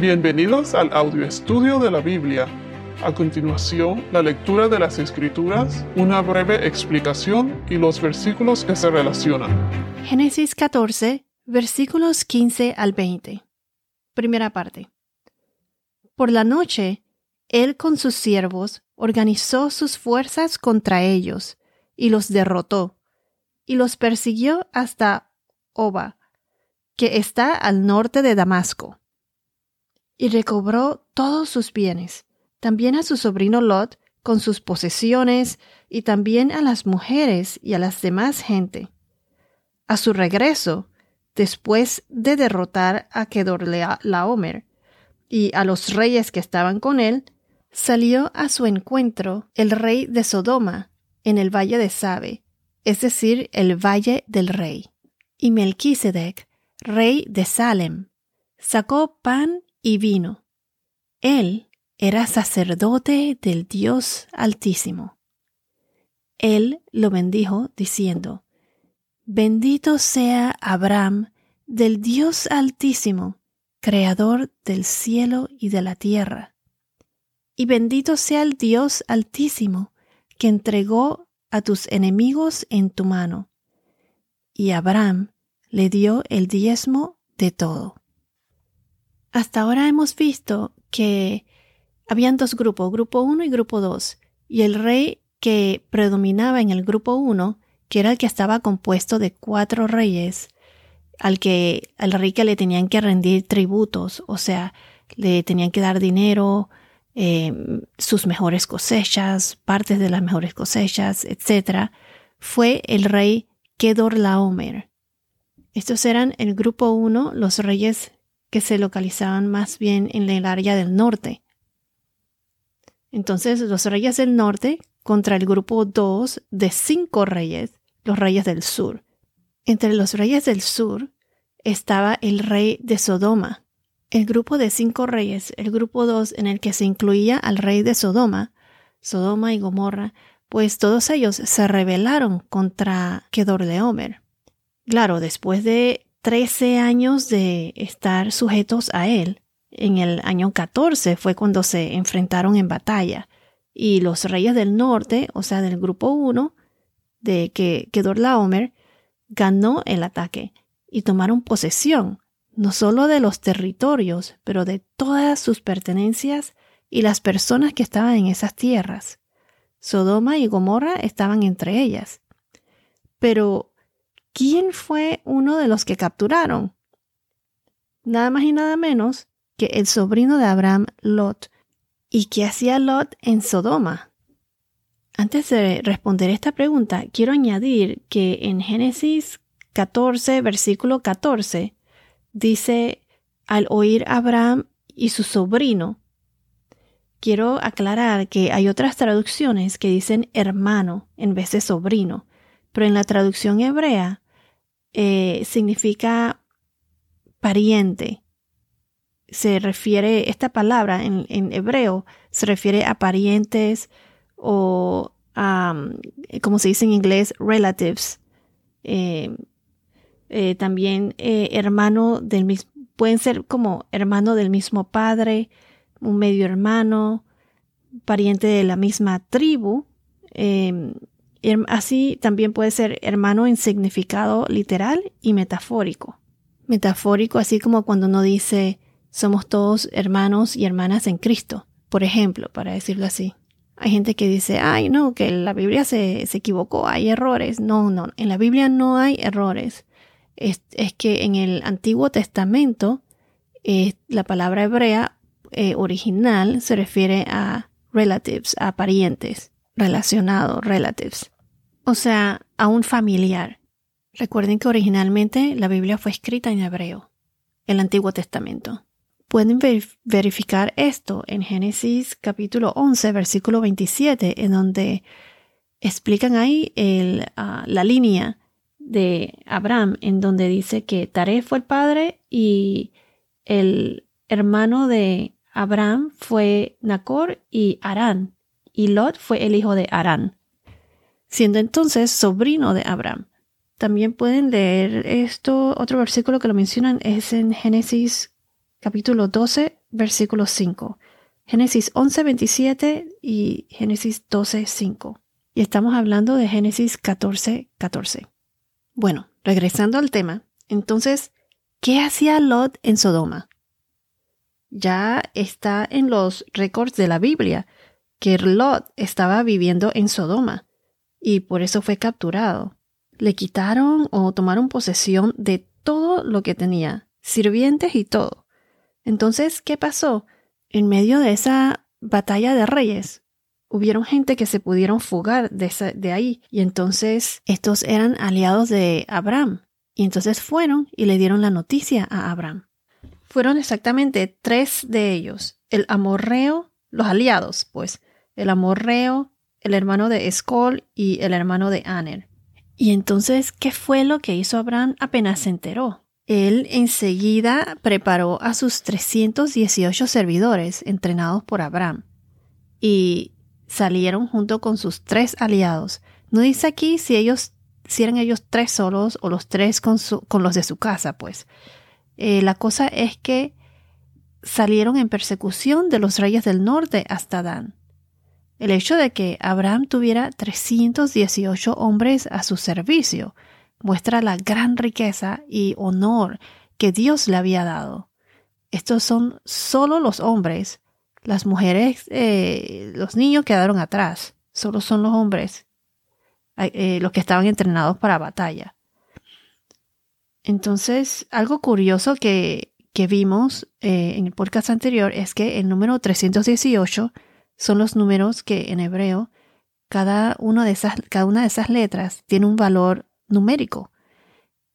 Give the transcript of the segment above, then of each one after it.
Bienvenidos al audio estudio de la Biblia. A continuación, la lectura de las Escrituras, una breve explicación y los versículos que se relacionan. Génesis 14, versículos 15 al 20. Primera parte. Por la noche, él con sus siervos organizó sus fuerzas contra ellos y los derrotó, y los persiguió hasta Oba, que está al norte de Damasco y recobró todos sus bienes, también a su sobrino Lot con sus posesiones y también a las mujeres y a las demás gente. A su regreso, después de derrotar a Kedorlaomer y a los reyes que estaban con él, salió a su encuentro el rey de Sodoma en el valle de Sabe, es decir, el valle del rey. Y Melquisedec, rey de Salem, sacó pan y vino. Él era sacerdote del Dios Altísimo. Él lo bendijo diciendo, Bendito sea Abraham del Dios Altísimo, Creador del cielo y de la tierra. Y bendito sea el Dios Altísimo, que entregó a tus enemigos en tu mano. Y Abraham le dio el diezmo de todo. Hasta ahora hemos visto que habían dos grupos, grupo 1 y grupo 2, y el rey que predominaba en el grupo 1, que era el que estaba compuesto de cuatro reyes, al que al rey que le tenían que rendir tributos, o sea, le tenían que dar dinero, em, sus mejores cosechas, partes de las mejores cosechas, etc., fue el rey Kedorlaomer. Estos eran el grupo 1, los reyes que se localizaban más bien en el área del norte. Entonces los reyes del norte contra el grupo 2 de cinco reyes, los reyes del sur. Entre los reyes del sur estaba el rey de Sodoma. El grupo de cinco reyes, el grupo 2 en el que se incluía al rey de Sodoma, Sodoma y Gomorra, pues todos ellos se rebelaron contra Kedorlaomer. Claro, después de 13 años de estar sujetos a él. En el año 14 fue cuando se enfrentaron en batalla y los reyes del norte, o sea, del grupo 1 de que Kedorlaomer ganó el ataque y tomaron posesión no solo de los territorios, pero de todas sus pertenencias y las personas que estaban en esas tierras. Sodoma y Gomorra estaban entre ellas. Pero ¿quién fue uno de los que capturaron? Nada más y nada menos que el sobrino de Abraham, Lot. ¿Y qué hacía Lot en Sodoma? Antes de responder esta pregunta, quiero añadir que en Génesis 14, versículo 14, dice, al oír Abraham y su sobrino, quiero aclarar que hay otras traducciones que dicen hermano en vez de sobrino, pero en la traducción hebrea eh, significa pariente. Se refiere, esta palabra en, hebreo se refiere a parientes o a, como se dice en inglés, relatives. Eh, eh, también hermano del mismo, pueden ser como hermano del mismo padre, un medio hermano, pariente de la misma tribu. Así también puede ser hermano en significado literal y metafórico. Metafórico, así como cuando uno dice somos todos hermanos y hermanas en Cristo, por ejemplo, para decirlo así. Hay gente que dice, ay, no, que la Biblia se, equivocó, hay errores. No, no, en la Biblia no hay errores. Es, que en el Antiguo Testamento eh, la palabra hebrea eh, original se refiere a relatives, a parientes relacionado, relatives, o sea, a un familiar. Recuerden que originalmente la Biblia fue escrita en hebreo, el Antiguo Testamento. Pueden verificar esto en Génesis capítulo 11, versículo 27, en donde explican ahí el, ah, la línea de Abraham, en donde dice que Tare fue el padre y el hermano de Abraham fue Nacor y Arán y Lot fue el hijo de Arán, siendo entonces sobrino de Abraham. También pueden leer esto, otro versículo que lo mencionan es en Génesis capítulo 12, versículo 5. Génesis 11, 27 y Génesis 12, 5. Y estamos hablando de Génesis 14, 14. Bueno, regresando al tema, entonces, ¿qué hacía Lot en Sodoma? Ya está en los récords de la Biblia que Lot estaba viviendo en Sodoma y por eso fue capturado. Le quitaron o tomaron posesión de todo lo que tenía, sirvientes y todo. Entonces, ¿qué pasó? En medio de esa batalla de reyes, hubieron gente que se pudieron fugar de, de ahí y entonces estos eran aliados de Abraham y entonces fueron y le dieron la noticia a Abraham. Fueron exactamente tres de ellos, el amorreo, los aliados, pues, el amorreo, el hermano de Escol y el hermano de Aner. Y entonces, ¿qué fue lo que hizo Abraham apenas se enteró? Él enseguida preparó a sus 318 servidores entrenados por Abraham y salieron junto con sus tres aliados. No dice aquí si ellos si eran ellos tres solos o los tres con, los de su casa, pues. Eh, la cosa es que salieron en persecución de los reyes del norte hasta Dan. El hecho de que Abraham tuviera 318 hombres a su servicio muestra la gran riqueza y honor que Dios le había dado. Estos son solo los hombres. Las mujeres, eh, los niños quedaron atrás. Solo son los hombres eh, los que estaban entrenados para batalla. Entonces, algo curioso que, que vimos eh, en el podcast anterior es que el número 318 son los números que en hebreo cada, de esas, cada una de esas letras tiene un valor numérico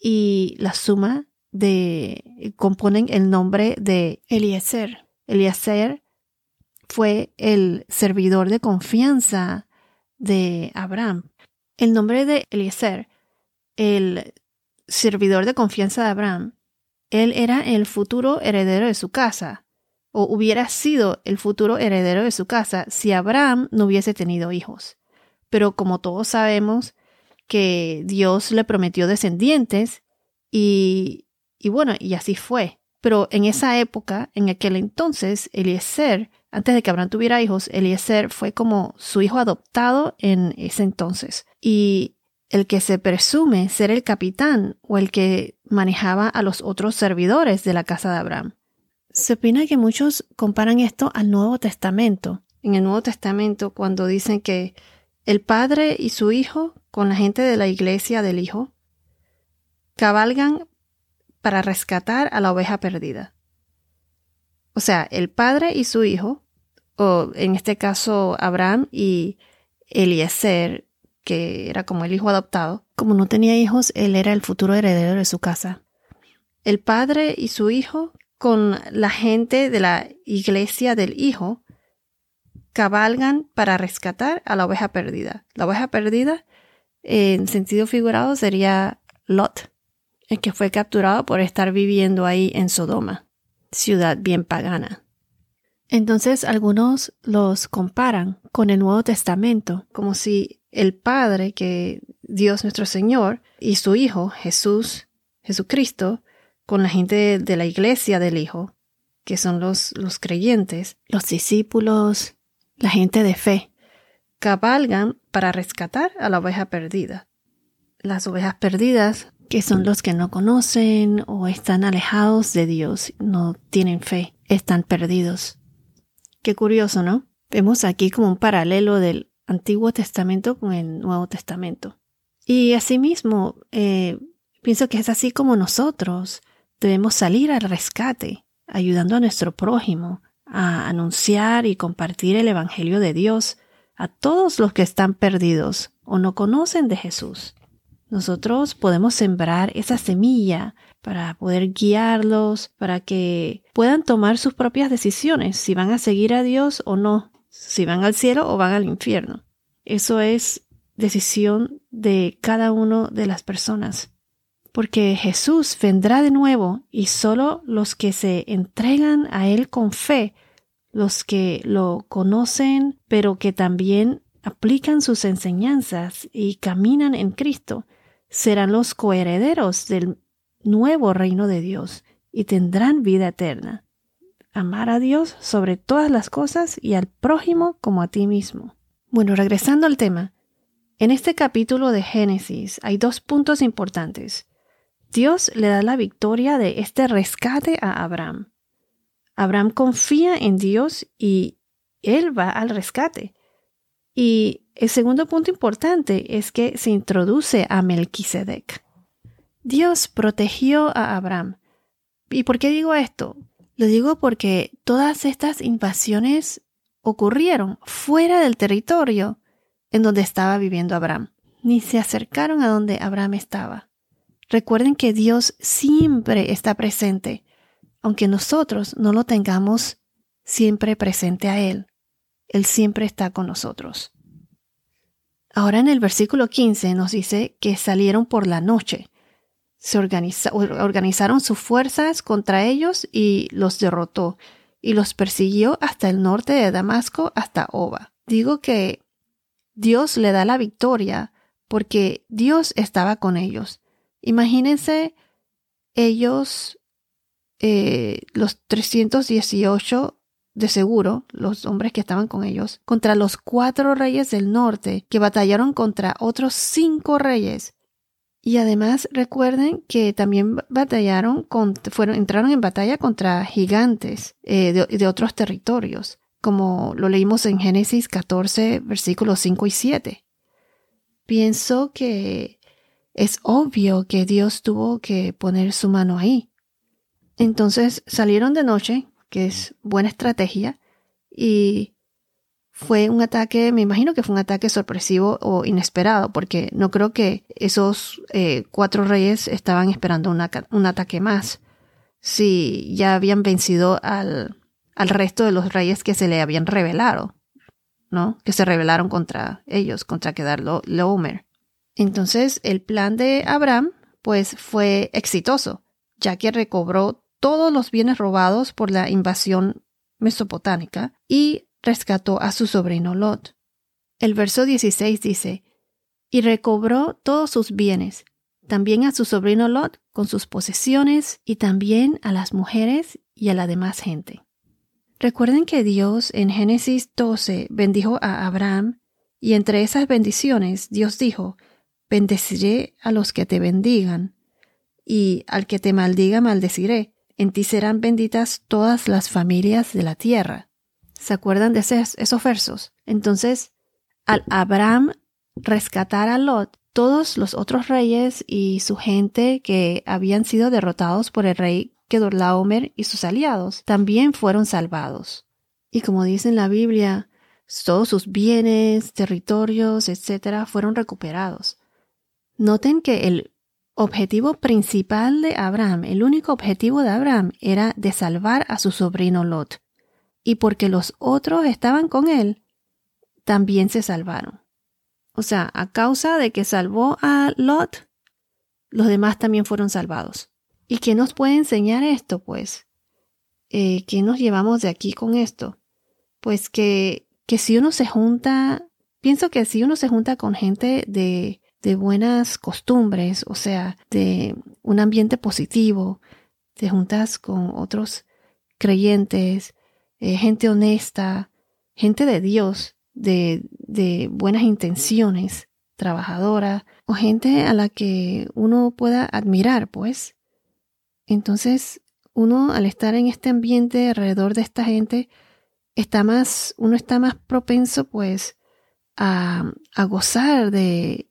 y la suma de componen el nombre de Eliezer. Eliezer fue el servidor de confianza de Abraham. El nombre de Eliezer, el servidor de confianza de Abraham, él era el futuro heredero de su casa, o hubiera sido el futuro heredero de su casa si Abraham no hubiese tenido hijos. Pero como todos sabemos que Dios le prometió descendientes y, y bueno, y así fue. Pero en esa época, en aquel entonces, Eliezer, antes de que Abraham tuviera hijos, Eliezer fue como su hijo adoptado en ese entonces. Y el que se presume ser el capitán o el que manejaba a los otros servidores de la casa de Abraham. Se opina que muchos comparan esto al Nuevo Testamento. En el Nuevo Testamento, cuando dicen que el padre y su hijo, con la gente de la iglesia del hijo, cabalgan para rescatar a la oveja perdida. O sea, el padre y su hijo, o en este caso Abraham y Eliezer, que era como el hijo adoptado, como no tenía hijos, él era el futuro heredero de su casa. El padre y su hijo, con la gente de la iglesia del hijo, cabalgan para rescatar a la oveja perdida. La oveja perdida, en sentido figurado, sería Lot, el que fue capturado por estar viviendo ahí en Sodoma, ciudad bien pagana. Entonces algunos los comparan con el Nuevo Testamento, como si el Padre, que Dios nuestro Señor, y su Hijo, Jesús, Jesucristo, con la gente de, la iglesia del Hijo, que son los, los creyentes, los discípulos, la gente de fe, cabalgan para rescatar a la oveja perdida. Las ovejas perdidas que son los que no conocen o están alejados de Dios, no tienen fe, están perdidos. Qué curioso, ¿no? Vemos aquí como un paralelo del Antiguo Testamento con el Nuevo Testamento. Y asimismo, eh, pienso que es así como nosotros debemos salir al rescate, ayudando a nuestro prójimo, a anunciar y compartir el Evangelio de Dios a todos los que están perdidos o no conocen de Jesús. Nosotros podemos sembrar esa semilla para poder guiarlos, para que puedan tomar sus propias decisiones, si van a seguir a Dios o no, si van al cielo o van al infierno. Eso es decisión de cada uno de las personas. Porque Jesús vendrá de nuevo y solo los que se entregan a Él con fe, los que lo conocen, pero que también aplican sus enseñanzas y caminan en Cristo, serán los coherederos del nuevo reino de Dios y tendrán vida eterna. amar a Dios sobre todas las cosas y al prójimo como a ti mismo. Bueno, regresando al tema, en este capítulo de Génesis hay dos puntos importantes. Dios le da la victoria de este rescate a Abraham. Abraham confía en Dios y él va al rescate. Y el segundo punto importante es que se introduce a Melquisedec. Dios protegió a Abraham. ¿Y por qué digo esto? Lo digo porque todas estas invasiones ocurrieron fuera del territorio en donde estaba viviendo Abraham. Ni se acercaron a donde Abraham estaba. Recuerden que Dios siempre está presente, aunque nosotros no lo tengamos siempre presente a Él. Él siempre está con nosotros. Ahora en el versículo 15 nos dice que salieron por la noche. Se organizaron sus fuerzas contra ellos y los derrotó y los persiguió hasta el norte de Damasco, hasta Oba. Digo que Dios le da la victoria porque Dios estaba con ellos. Imagínense ellos, eh, los 318 de seguro, los hombres que estaban con ellos, contra los cuatro reyes del norte que batallaron contra otros cinco reyes. Y además recuerden que también batallaron, con, fueron, entraron en batalla contra gigantes eh, de, de otros territorios, como lo leímos en Génesis 14, versículos 5 y 7. Pienso que es obvio que Dios tuvo que poner su mano ahí. Entonces salieron de noche que es buena estrategia. Y fue un ataque, me imagino que fue un ataque sorpresivo o inesperado, porque no creo que esos eh, cuatro reyes estaban esperando un ataque más. Si ya habían vencido al, al resto de los reyes que se le habían revelado, ¿no? Que se rebelaron contra ellos, contra quedarlo Lomer. Entonces, el plan de Abraham, pues, fue exitoso, ya que recobró todos los bienes robados por la invasión mesopotámica y rescató a su sobrino Lot. El verso 16 dice, y recobró todos sus bienes, también a su sobrino Lot con sus posesiones y también a las mujeres y a la demás gente. Recuerden que Dios en Génesis 12 bendijo a Abraham y entre esas bendiciones Dios dijo, bendeciré a los que te bendigan y al que te maldiga maldeciré en ti serán benditas todas las familias de la tierra. ¿Se acuerdan de esos versos? Entonces, al Abraham rescatar a Lot, todos los otros reyes y su gente que habían sido derrotados por el rey Kedorlaomer y sus aliados también fueron salvados. Y como dice en la Biblia, todos sus bienes, territorios, etc., fueron recuperados. Noten que el objetivo principal de Abraham, el único objetivo de Abraham era de salvar a su sobrino Lot. Y porque los otros estaban con él, también se salvaron. O sea, a causa de que salvó a Lot, los demás también fueron salvados. ¿Y qué nos puede enseñar esto, pues? Eh, ¿Qué nos llevamos de aquí con esto? Pues que, que si uno se junta, pienso que si uno se junta con gente de, de buenas costumbres, o sea, de un ambiente positivo, te juntas con otros creyentes, eh, gente honesta, gente de Dios, de, de buenas intenciones, trabajadora, o gente a la que uno pueda admirar, pues. Entonces, uno al estar en este ambiente alrededor de esta gente, está más, uno está más propenso, pues, a, a gozar de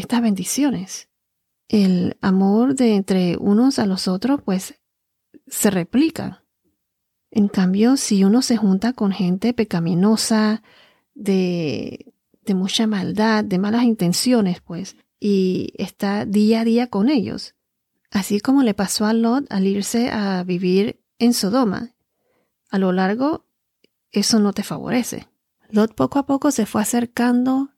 estas bendiciones. El amor de entre unos a los otros pues se replica. En cambio, si uno se junta con gente pecaminosa, de, de mucha maldad, de malas intenciones, pues, y está día a día con ellos, así como le pasó a Lot al irse a vivir en Sodoma, a lo largo eso no te favorece. Lot poco a poco se fue acercando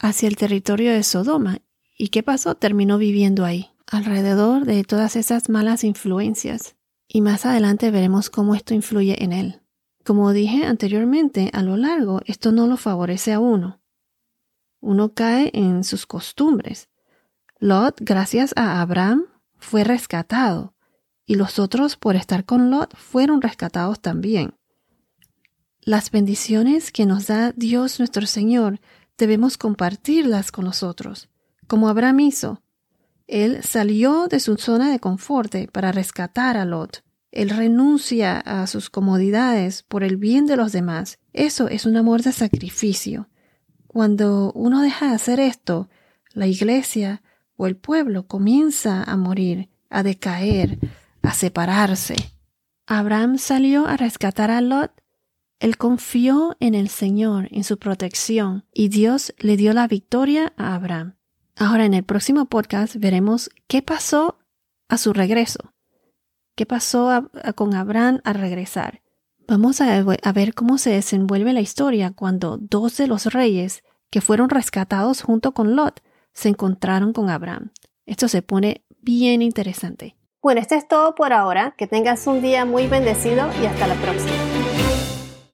hacia el territorio de Sodoma. ¿Y qué pasó? Terminó viviendo ahí, alrededor de todas esas malas influencias. Y más adelante veremos cómo esto influye en él. Como dije anteriormente, a lo largo esto no lo favorece a uno. Uno cae en sus costumbres. Lot, gracias a Abraham, fue rescatado y los otros por estar con Lot fueron rescatados también. Las bendiciones que nos da Dios nuestro Señor debemos compartirlas con los otros, como Abraham hizo. Él salió de su zona de confort para rescatar a Lot. Él renuncia a sus comodidades por el bien de los demás. Eso es un amor de sacrificio. Cuando uno deja de hacer esto, la iglesia o el pueblo comienza a morir, a decaer, a separarse. Abraham salió a rescatar a Lot. Él confió en el Señor, en su protección, y Dios le dio la victoria a Abraham. Ahora en el próximo podcast veremos qué pasó a su regreso. ¿Qué pasó con Abraham al regresar? Vamos a, a ver cómo se desenvuelve la historia cuando dos de los reyes que fueron rescatados junto con Lot se encontraron con Abraham. Esto se pone bien interesante. Bueno, esto es todo por ahora. Que tengas un día muy bendecido y hasta la próxima.